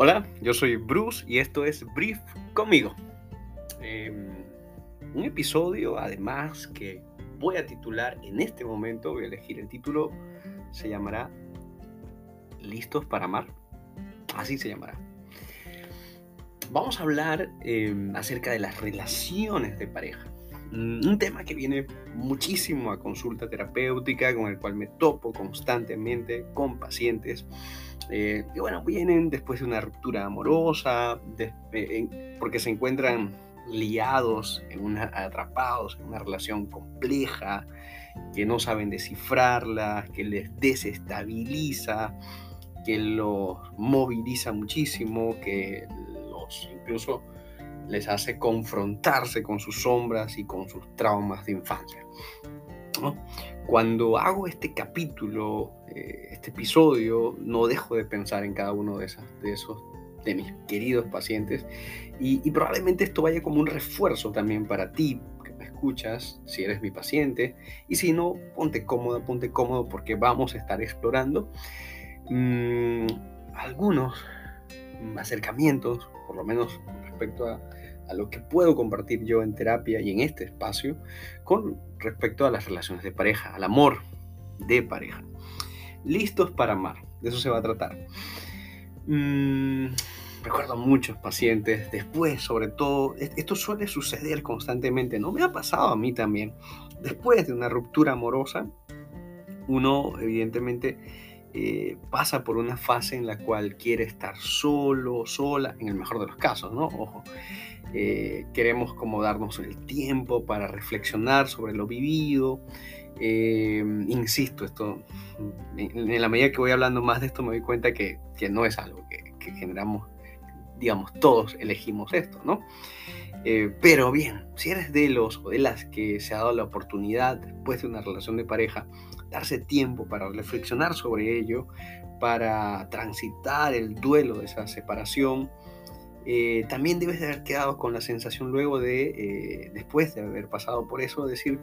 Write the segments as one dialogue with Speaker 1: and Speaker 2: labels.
Speaker 1: Hola, yo soy Bruce y esto es Brief conmigo. Em, un episodio además que voy a titular en este momento, voy a elegir el título, se llamará ¿Listos para amar? Así se llamará. Vamos a hablar em, acerca de las relaciones de pareja. Mm, un tema que viene muchísimo a consulta terapéutica, con el cual me topo constantemente con pacientes eh, y bueno, vienen después de una ruptura amorosa, eh, porque se encuentran liados, en una, atrapados en una relación compleja, que no saben descifrarla, que les desestabiliza, que los moviliza muchísimo, que los incluso les hace confrontarse con sus sombras y con sus traumas de infancia. Cuando hago este capítulo, eh, este episodio, no dejo de pensar en cada uno de, esas, de esos de mis queridos pacientes. Y, probablemente esto vaya como un refuerzo también para ti que me escuchas, si eres mi paciente. Y si no, ponte cómodo, ponte cómodo porque vamos a estar explorando mm, algunos acercamientos, por lo menos respecto a, a lo que puedo compartir yo en terapia y en este espacio con respecto a las relaciones de pareja, al amor de pareja. Listos para amar, de eso se va a tratar. Mm, recuerdo muchos pacientes, después sobre todo, esto suele suceder constantemente, ¿no? Me ha pasado a mí también. Después de una ruptura amorosa, uno evidentemente eh, pasa por una fase en la cual quiere estar solo, sola, en el mejor de los casos, ¿no? Ojo, eh, queremos como darnos el tiempo para reflexionar sobre lo vivido. Eh, insisto, esto, en la medida que voy hablando más de esto me doy cuenta que, no es algo que, generamos, digamos, todos elegimos esto, ¿no? pero bien, si eres de los o de las que se ha dado la oportunidad después de una relación de pareja darse tiempo para reflexionar sobre ello, para transitar el duelo de esa separación. Eh, también debes de haber quedado con la sensación luego de, eh, después de haber pasado por eso, decir,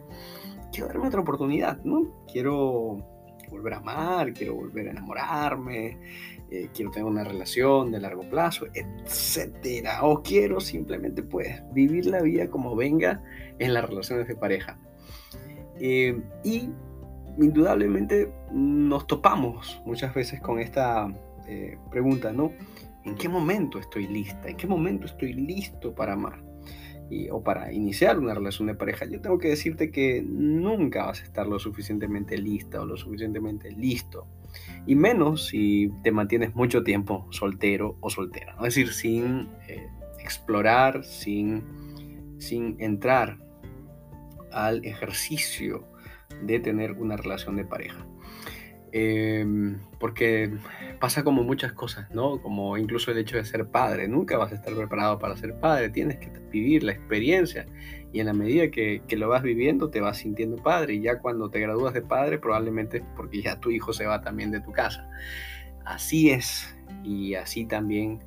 Speaker 1: quiero darme otra oportunidad, ¿no? Quiero volver a amar, quiero volver a enamorarme, eh, quiero tener una relación de largo plazo, etcétera. O quiero simplemente, pues, vivir la vida como venga en las relaciones de pareja. y indudablemente nos topamos muchas veces con esta eh, pregunta, ¿no? ¿En qué momento estoy lista? ¿En qué momento estoy listo para amar? o para iniciar una relación de pareja, yo tengo que decirte que nunca vas a estar lo suficientemente lista o lo suficientemente listo. Y menos si te mantienes mucho tiempo soltero o soltera. Es decir, sin eh, explorar, sin, sin entrar al ejercicio de tener una relación de pareja. Em, porque pasa como muchas cosas, ¿no? Como incluso el hecho de ser padre. Nunca vas a estar preparado para ser padre, tienes que vivir la experiencia y en la medida que, lo vas viviendo te vas sintiendo padre y ya cuando te gradúas de padre probablemente porque ya tu hijo se va también de tu casa. Así es y así también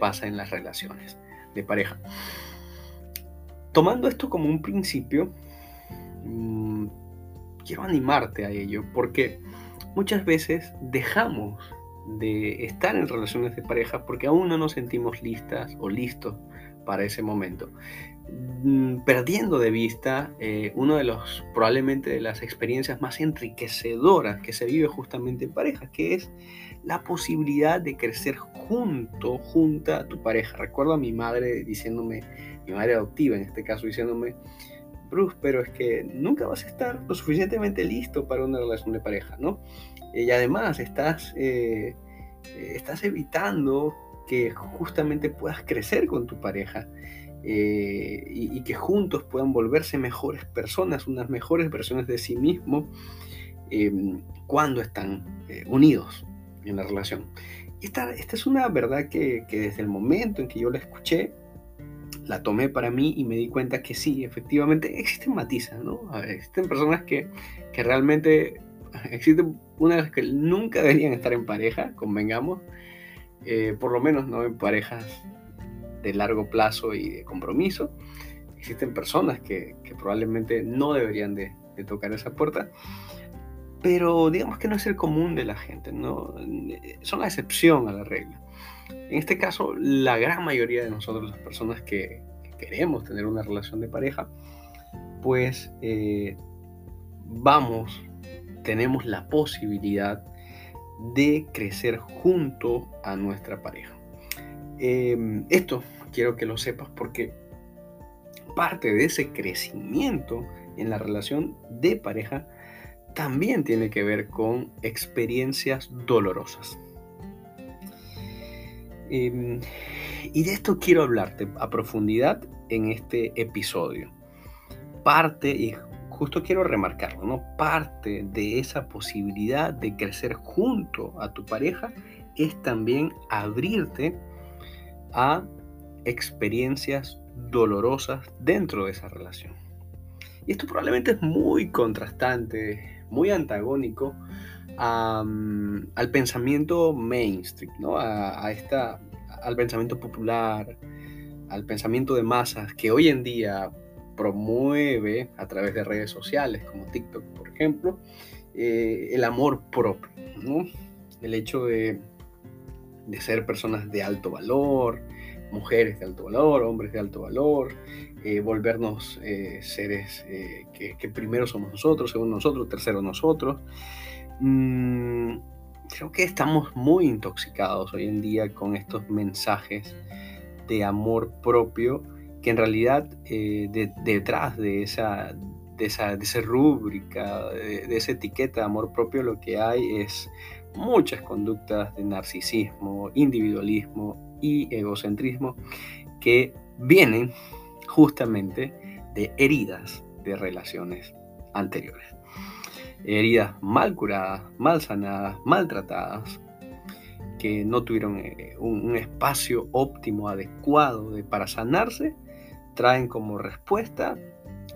Speaker 1: pasa en las relaciones de pareja. Tomando esto como un principio, mm, quiero animarte a ello porque muchas veces dejamos de estar en relaciones de pareja porque aún no nos sentimos listas o listos para ese momento. Mm, perdiendo de vista eh, uno de los probablemente de las experiencias más enriquecedoras que se vive justamente en pareja, que es la posibilidad de crecer junto, junta a tu pareja. Recuerdo a mi madre diciéndome, mi madre adoptiva en este caso, diciéndome, Bruce, pero es que nunca vas a estar lo suficientemente listo para una relación de pareja, ¿no? Y además estás, eh, eh, estás evitando que justamente puedas crecer con tu pareja eh, y, que juntos puedan volverse mejores personas, unas mejores versiones de sí mismo cuando están unidos en la relación. Y esta, esta es una verdad que, que desde el momento en que yo la escuché, la tomé para mí y me di cuenta que sí, efectivamente existen matizas, ¿no? existen personas que, que realmente, existen unas que nunca deberían estar en pareja, convengamos, eh, por lo menos no en parejas de largo plazo y de compromiso. Existen personas que, probablemente no deberían de, de, tocar esa puerta, pero digamos que no es el común de la gente, ¿no? son la excepción a la regla. En este caso, la gran mayoría de nosotros, las personas que, queremos tener una relación de pareja, pues eh, vamos, tenemos la posibilidad de crecer junto a nuestra pareja. Em, esto quiero que lo sepas porque parte de ese crecimiento en la relación de pareja también tiene que ver con experiencias dolorosas. Em, y de esto quiero hablarte a profundidad en este episodio. Parte, y justo quiero remarcarlo, ¿no? Parte de esa posibilidad de crecer junto a tu pareja es también abrirte a experiencias dolorosas dentro de esa relación. Y esto probablemente es muy contrastante, muy antagónico al pensamiento mainstream, ¿no? a, esta, al pensamiento popular, al pensamiento de masas que hoy en día promueve a través de redes sociales como TikTok, por ejemplo, eh, el amor propio, ¿no? el hecho de, de ser personas de alto valor, mujeres de alto valor, hombres de alto valor, eh, volvernos eh, seres que, primero somos nosotros, segundo nosotros, tercero nosotros. Mm, creo que estamos muy intoxicados hoy en día con estos mensajes de amor propio que en realidad detrás de esa, de esa, de esa rúbrica, de esa etiqueta de amor propio, lo que hay es muchas conductas de narcisismo, individualismo y egocentrismo que vienen justamente de heridas de relaciones anteriores. Heridas mal curadas, mal sanadas, maltratadas, que no tuvieron eh, un, espacio óptimo, adecuado de, para sanarse, traen como respuesta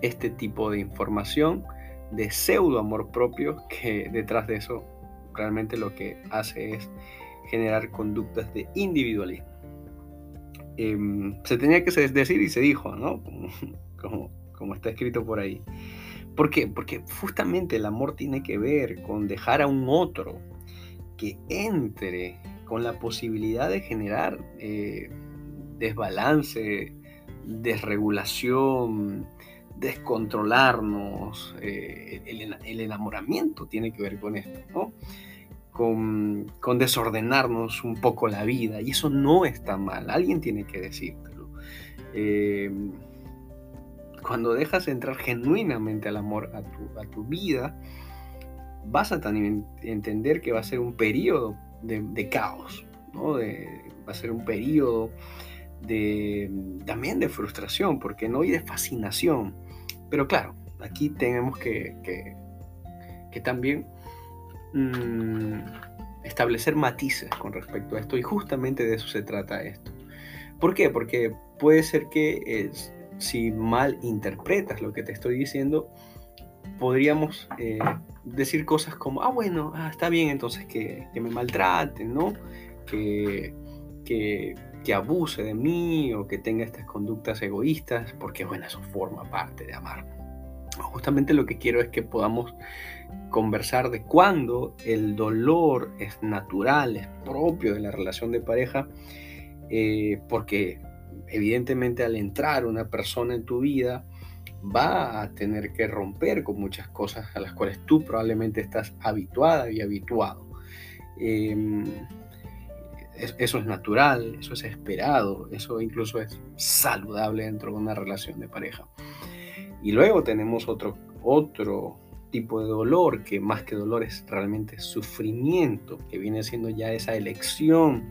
Speaker 1: este tipo de información de pseudo amor propio que detrás de eso realmente lo que hace es generar conductas de individualismo. Em, se tenía que decir y se dijo, ¿no? Como, está escrito por ahí. ¿Por qué? Porque justamente el amor tiene que ver con dejar a un otro que entre con la posibilidad de generar eh, desbalance, desregulación, descontrolarnos. Eh, el, enamoramiento tiene que ver con esto, ¿no? con, desordenarnos un poco la vida. Y eso no está mal, alguien tiene que decírtelo. Em, cuando dejas entrar genuinamente al amor a tu, a tu vida, vas a también entender que va a ser un periodo de, caos, ¿no? va a ser un periodo de, también de frustración, porque no hay de fascinación. Pero claro, aquí tenemos que, que, que también Mm, establecer matices con respecto a esto y justamente de eso se trata esto. ¿Por qué? Porque puede ser que si mal interpretas lo que te estoy diciendo, podríamos eh, decir cosas como, ah, bueno, ah, está bien entonces que, me maltraten, ¿no? Que, que, que, abuse de mí o que tenga estas conductas egoístas, porque bueno, eso forma parte de amar. Justamente lo que quiero es que podamos conversar de cuándo el dolor es natural, es propio de la relación de pareja, eh, porque evidentemente al entrar una persona en tu vida va a tener que romper con muchas cosas a las cuales tú probablemente estás habituada y habituado. Em, eso es natural, eso es esperado, eso incluso es saludable dentro de una relación de pareja. Y luego tenemos otro, otro tipo de dolor, que más que dolor es realmente sufrimiento, que viene siendo ya esa elección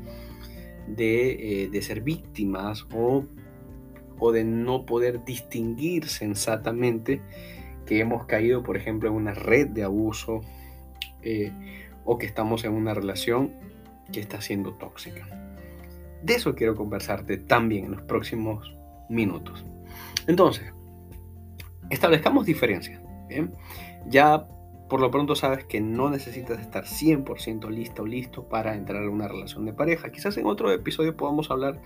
Speaker 1: de, eh, ser víctimas o, o, de no poder distinguir sensatamente que hemos caído, por ejemplo, en una red de abuso eh, o que estamos en una relación que está siendo tóxica. De eso quiero conversarte también en los próximos minutos. Entonces, establezcamos diferencias. ¿bien? Ya por lo pronto sabes que no necesitas estar 100% listo o listo para entrar en una relación de pareja. Quizás en otro episodio podamos hablar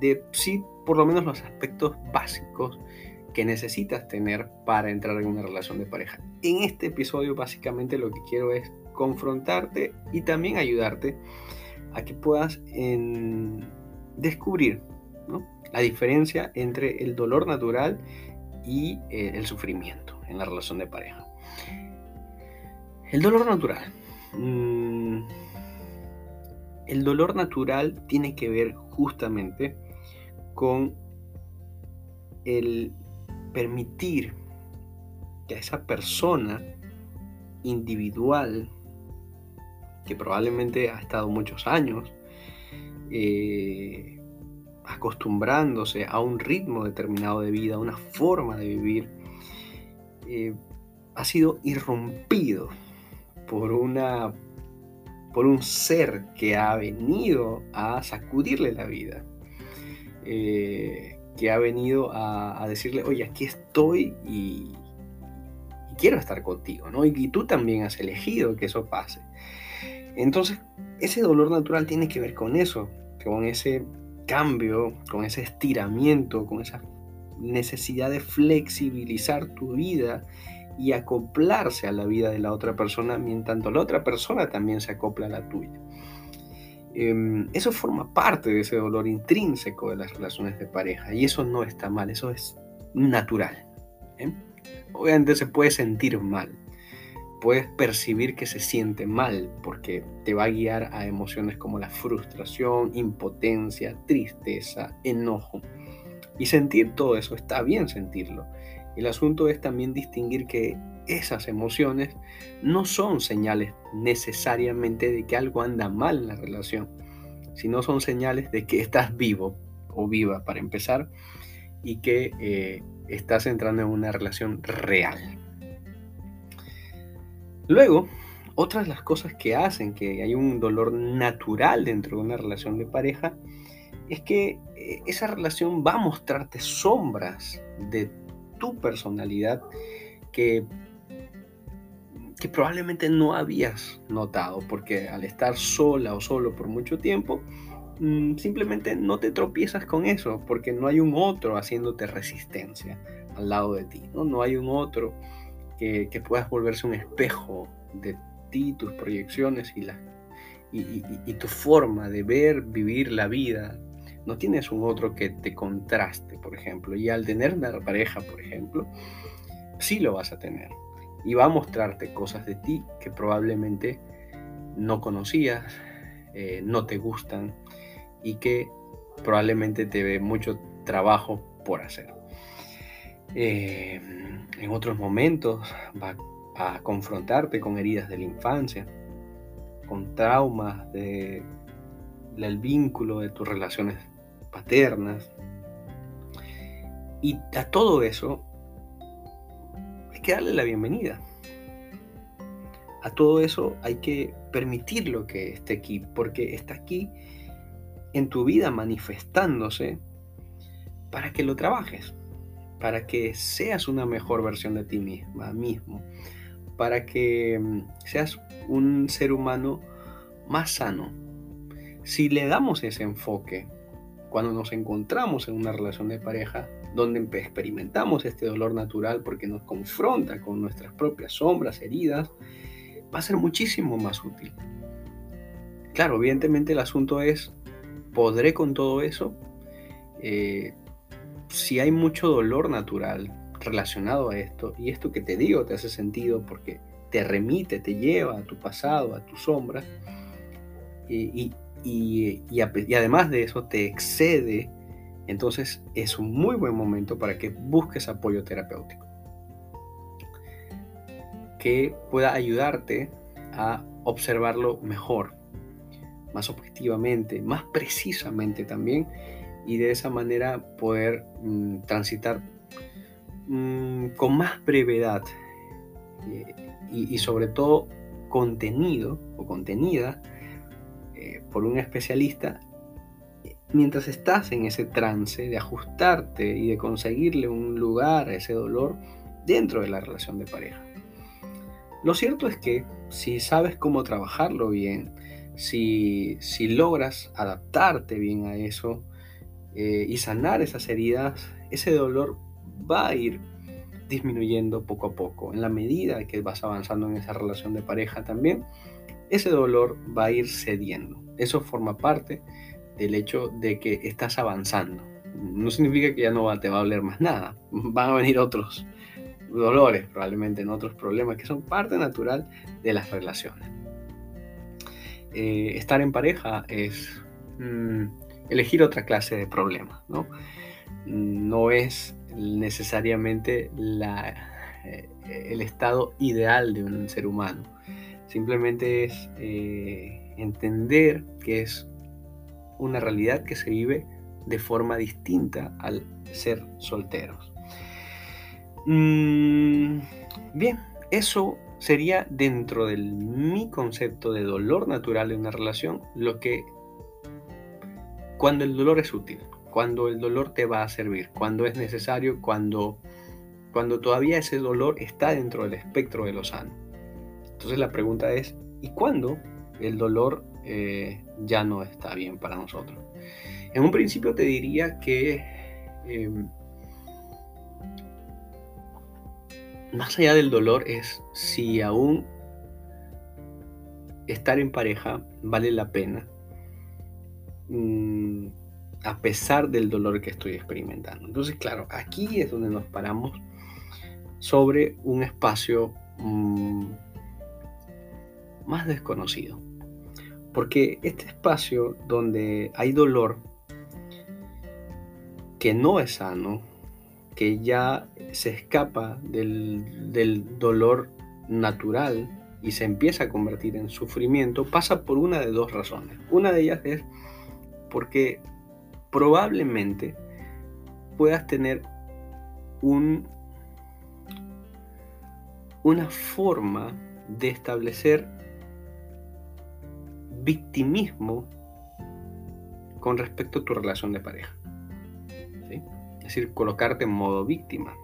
Speaker 1: de sí, por lo menos los aspectos básicos que necesitas tener para entrar en una relación de pareja. En este episodio básicamente lo que quiero es confrontarte y también ayudarte a que puedas descubrir la diferencia entre el dolor natural y eh, el sufrimiento en la relación de pareja. El dolor natural. Mm, el dolor natural tiene que ver justamente con el permitir que a esa persona individual, que probablemente ha estado muchos años eh, acostumbrándose a un ritmo determinado de vida, a una forma de vivir, eh, ha sido irrumpido por una por un ser que ha venido a sacudirle la vida, eh, que ha venido a, decirle, oye, aquí estoy y, quiero estar contigo, ¿no? Y, tú también has elegido que eso pase. Entonces, ese dolor natural tiene que ver con eso, con ese cambio, con ese estiramiento, con esa necesidad de flexibilizar tu vida y acoplarse a la vida de la otra persona, mientras la otra persona también se acopla a la tuya. Em, eso forma parte de ese dolor intrínseco de las relaciones de pareja y eso no está mal, eso es natural. ¿eh? Obviamente se puede sentir mal, puedes percibir que se siente mal porque te va a guiar a emociones como la frustración, impotencia, tristeza, enojo. Y sentir todo eso, está bien sentirlo. El asunto es también distinguir que esas emociones no son señales necesariamente de que algo anda mal en la relación, sino son señales de que estás vivo o viva para empezar y que eh, estás entrando en una relación real. Luego, otra de las cosas que hacen que hay un dolor natural dentro de una relación de pareja es que eh, esa relación va a mostrarte sombras de tu personalidad que, que probablemente no habías notado, porque al estar sola o solo por mucho tiempo, mm, simplemente no te tropiezas con eso, porque no hay un otro haciéndote resistencia al lado de ti, no, no hay un otro que, puedas volverse un espejo de ti, tus proyecciones y, la, y tu forma de ver, vivir la vida, no tienes un otro que te contraste, por ejemplo. Y al tener una pareja, por ejemplo, sí lo vas a tener. Y va a mostrarte cosas de ti que probablemente no conocías, eh, no te gustan y que probablemente te ve mucho trabajo por hacer. Eh, en otros momentos va a confrontarte con heridas de la infancia, con traumas del vínculo de tus relaciones paternas. Y a todo eso hay que darle la bienvenida. A todo eso hay que permitirlo que esté aquí, porque está aquí en tu vida manifestándose para que lo trabajes, para que seas una mejor versión de ti misma, mismo, para que mm, seas un ser humano más sano. Si le damos ese enfoque cuando nos encontramos en una relación de pareja donde experimentamos este dolor natural porque nos confronta con nuestras propias sombras, heridas, va a ser muchísimo más útil. Claro, evidentemente el asunto es, ¿podré con todo eso? Eh, si hay mucho dolor natural relacionado a esto, y esto que te digo te hace sentido porque te remite, te lleva a tu pasado, a tus sombras, y, y, además de eso te excede, entonces es un muy buen momento para que busques apoyo terapéutico. Que pueda ayudarte a observarlo mejor, más objetivamente, más precisamente también, y de esa manera poder mm, transitar mm, con más brevedad eh, y, sobre todo contenido o contenida por un especialista mientras estás en ese trance de ajustarte y de conseguirle un lugar a ese dolor dentro de la relación de pareja. Lo cierto es que si sabes cómo trabajarlo bien, si, si logras adaptarte bien a eso eh, y sanar esas heridas, ese dolor va a ir disminuyendo poco a poco. En la medida que vas avanzando en esa relación de pareja también, ese dolor va a ir cediendo eso forma parte del hecho de que estás avanzando. No significa que ya no te va a doler más nada. Van a venir otros dolores, probablemente en otros problemas que son parte natural de las relaciones. Eh, estar en pareja es mm, elegir otra clase de problemas, ¿no? No es necesariamente eh, el estado ideal de un ser humano. Simplemente es eh, entender que es una realidad que se vive de forma distinta al ser solteros. Mm, bien, eso sería dentro de mi concepto de dolor natural de una relación lo que cuando el dolor es útil, cuando el dolor te va a servir, cuando es necesario, cuando, cuando todavía ese dolor está dentro del espectro de lo sano. Entonces la pregunta es, ¿y cuándo el dolor eh, ya no está bien para nosotros? En un principio te diría que em, más allá del dolor es si aún estar en pareja vale la pena mm, a pesar del dolor que estoy experimentando. Entonces, claro, aquí es donde nos paramos sobre un espacio mm, más desconocido. Porque este espacio donde hay dolor que no es sano, que ya se escapa del, dolor natural y se empieza a convertir en sufrimiento, pasa por una de dos razones. Una de ellas es porque probablemente puedas tener un, una forma de establecer victimismo con respecto a tu relación de pareja. Es decir, colocarte en modo víctima.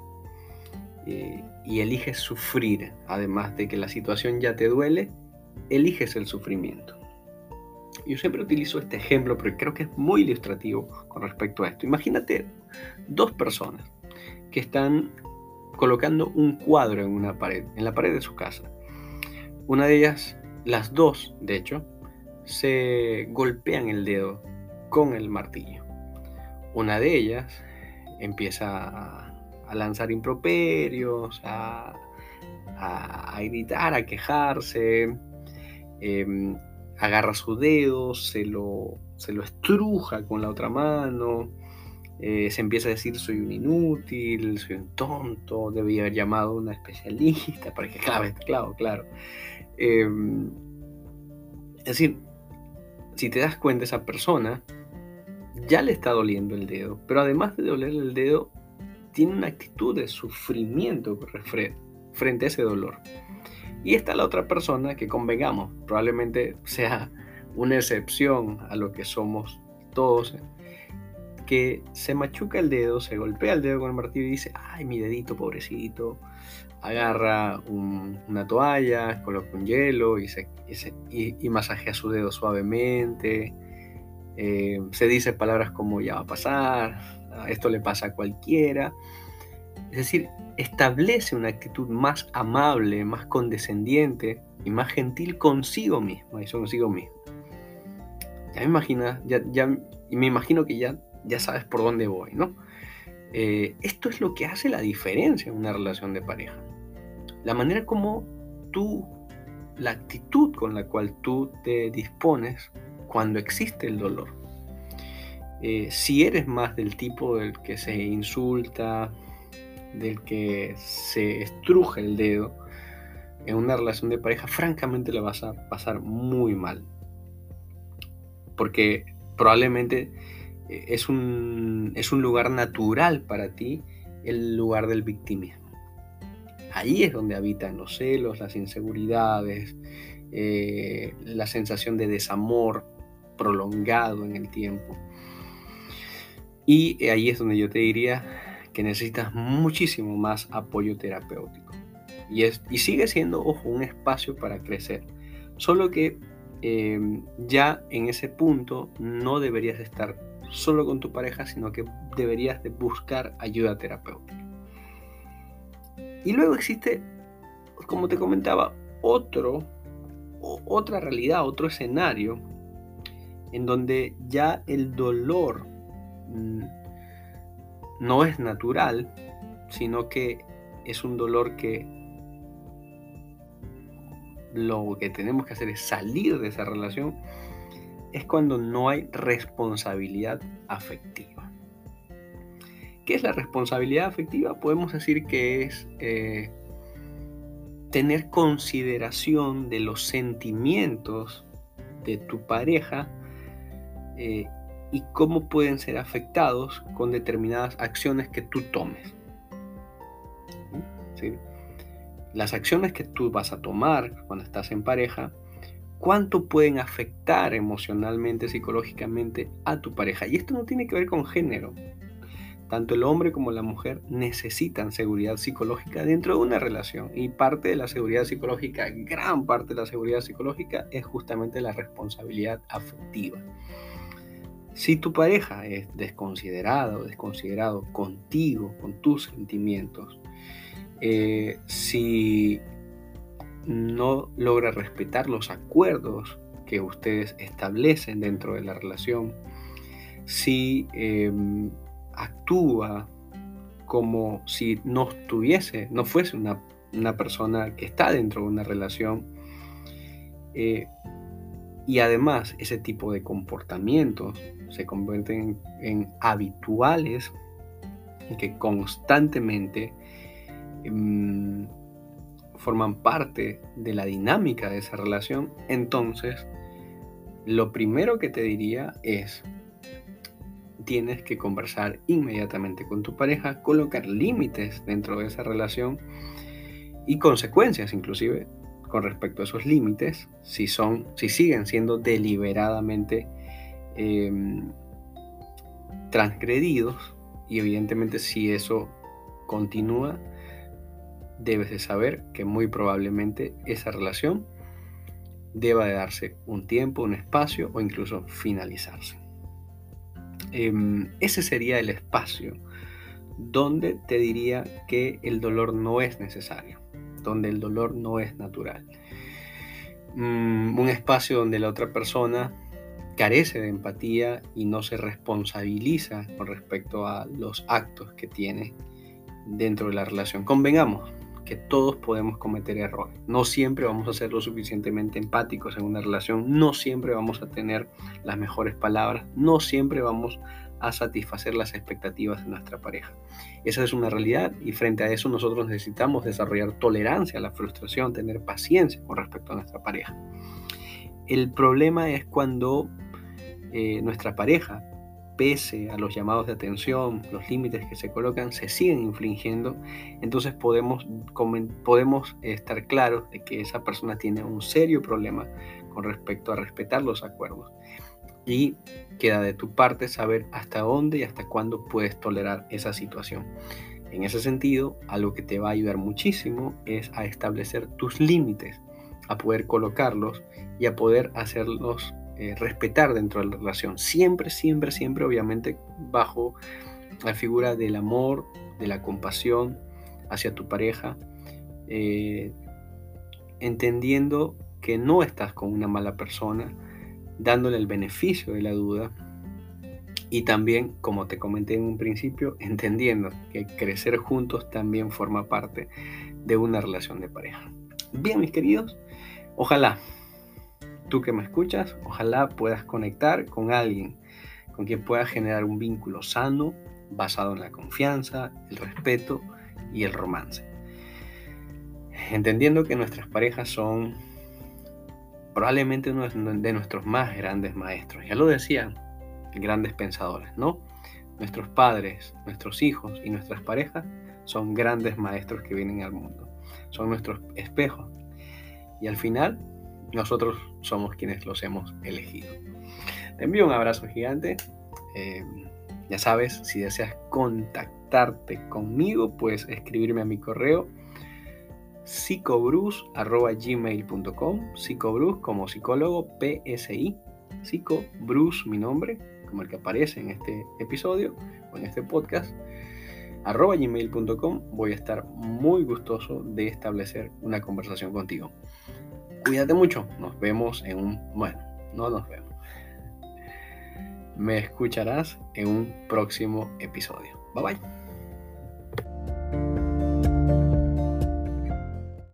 Speaker 1: Eh, y eliges sufrir, además de que la situación ya te duele, eliges el sufrimiento. Yo siempre utilizo este ejemplo porque creo que es muy ilustrativo con respecto a esto. Imagínate dos personas que están colocando un cuadro en una pared, en la pared de su casa. Una de ellas, las dos, de hecho, se golpean el dedo con el martillo. Una de ellas empieza a, lanzar improperios, a, gritar, a quejarse. Em, agarra su dedo, se lo, se lo estruja con la otra mano, eh, se empieza a decir soy un inútil, soy un tonto, debía haber llamado a una especialista para que clave claro, claro. Em, es decir, si te das cuenta, esa persona ya le está doliendo el dedo, pero además de dolerle el dedo, tiene una actitud de sufrimiento frente a ese dolor. Y está la otra persona que convengamos, probablemente sea una excepción a lo que somos todos, que se machuca el dedo, se golpea el dedo con el martillo y dice, ay, mi dedito pobrecito, agarra una toalla, coloca un hielo y, se, y, masajea su dedo suavemente, eh, se dice palabras como ya va a pasar, esto le pasa a cualquiera. Es decir, establece una actitud más amable, más condescendiente y más gentil consigo mismo y consigo mismo. Ya me imagino, ya, ya, y me imagino que ya, ya sabes por dónde voy, ¿no? Eh, esto es lo que hace la diferencia en una relación de pareja. La manera como tú, la actitud con la cual tú te dispones cuando existe el dolor. Eh, si eres más del tipo del que se insulta, del que se estruja el dedo en una relación de pareja, francamente le vas a pasar muy mal. Porque probablemente es un, es un lugar natural para ti el lugar del victimismo. Ahí es donde habitan los celos, las inseguridades, eh, la sensación de desamor prolongado en el tiempo. Y ahí es donde yo te diría, que necesitas muchísimo más apoyo terapéutico. Y, es, y sigue siendo, ojo, un espacio para crecer. Solo que em, ya en ese punto no deberías estar solo con tu pareja, sino que deberías de buscar ayuda terapéutica. Y luego existe, como te comentaba, otro, otra realidad, otro escenario en donde ya el dolor mm, no es natural, sino que es un dolor que lo que tenemos que hacer es salir de esa relación, es cuando no hay responsabilidad afectiva. ¿Qué es la responsabilidad afectiva? Podemos decir que es eh, tener consideración de los sentimientos de tu pareja eh, y cómo pueden ser afectados con determinadas acciones que tú tomes. Las acciones que tú vas a tomar cuando estás en pareja, cuánto pueden afectar emocionalmente, psicológicamente a tu pareja. Y esto no tiene que ver con género. Tanto el hombre como la mujer necesitan seguridad psicológica dentro de una relación. Y parte de la seguridad psicológica, gran parte de la seguridad psicológica, es justamente la responsabilidad afectiva. Si tu pareja es desconsiderada o desconsiderado contigo, con tus sentimientos, eh, si no logra respetar los acuerdos que ustedes establecen dentro de la relación, si em, actúa como si no estuviese, no fuese una, persona que está dentro de una relación, eh, y además ese tipo de comportamientos se convierten en, habituales que constantemente em, forman parte de la dinámica de esa relación, entonces lo primero que te diría es, tienes que conversar inmediatamente con tu pareja, colocar límites dentro de esa relación y consecuencias inclusive con respecto a esos límites, si son, si siguen siendo deliberadamente em, transgredidos y evidentemente si eso continúa, debes de saber que muy probablemente esa relación deba de darse un tiempo, un espacio o incluso finalizarse. Em, ese sería el espacio donde te diría que el dolor no es necesario, donde el dolor no es natural. Mm, un espacio donde la otra persona carece de empatía y no se responsabiliza con respecto a los actos que tiene dentro de la relación. Convengamos, que todos podemos cometer errores. No siempre vamos a ser lo suficientemente empáticos en una relación, no siempre vamos a tener las mejores palabras, no siempre vamos a satisfacer las expectativas de nuestra pareja. Esa es una realidad y frente a eso nosotros necesitamos desarrollar tolerancia a la frustración, tener paciencia con respecto a nuestra pareja. El problema es cuando eh, nuestra pareja a los llamados de atención, los límites que se colocan, se siguen infringiendo, entonces podemos, podemos estar claros de que esa persona tiene un serio problema con respecto a respetar los acuerdos. Y queda de tu parte saber hasta dónde y hasta cuándo puedes tolerar esa situación. En ese sentido, algo que te va a ayudar muchísimo es a establecer tus límites, a poder colocarlos y a poder hacerlos eh, respetar dentro de la relación. Siempre, siempre, siempre, obviamente, bajo la figura del amor, de la compasión hacia tu pareja, eh, entendiendo que no estás con una mala persona, dándole el beneficio de la duda y también, como te comenté en un principio, entendiendo que crecer juntos también forma parte de una relación de pareja. Bien, mis queridos, ojalá tú que me escuchas, ojalá puedas conectar con alguien con quien puedas generar un vínculo sano, basado en la confianza, el respeto y el romance. Entendiendo que nuestras parejas son probablemente uno de nuestros más grandes maestros. Ya lo decían grandes pensadores, ¿no? Nuestros padres, nuestros hijos y nuestras parejas son grandes maestros que vienen al mundo. Son nuestros espejos. Y al final nosotros somos quienes los hemos elegido. Te envío un abrazo gigante. Eh, ya sabes, si deseas contactarte conmigo, puedes escribirme a mi correo psicobrus.gmail.com psicobrus como psicólogo PSI psicobrus mi nombre como el que aparece en este episodio o en este podcast arroba gmail.com voy a estar muy gustoso de establecer una conversación contigo Cuídate mucho. Nos vemos en un... Bueno, no nos vemos. me escucharás en un próximo episodio. Bye bye.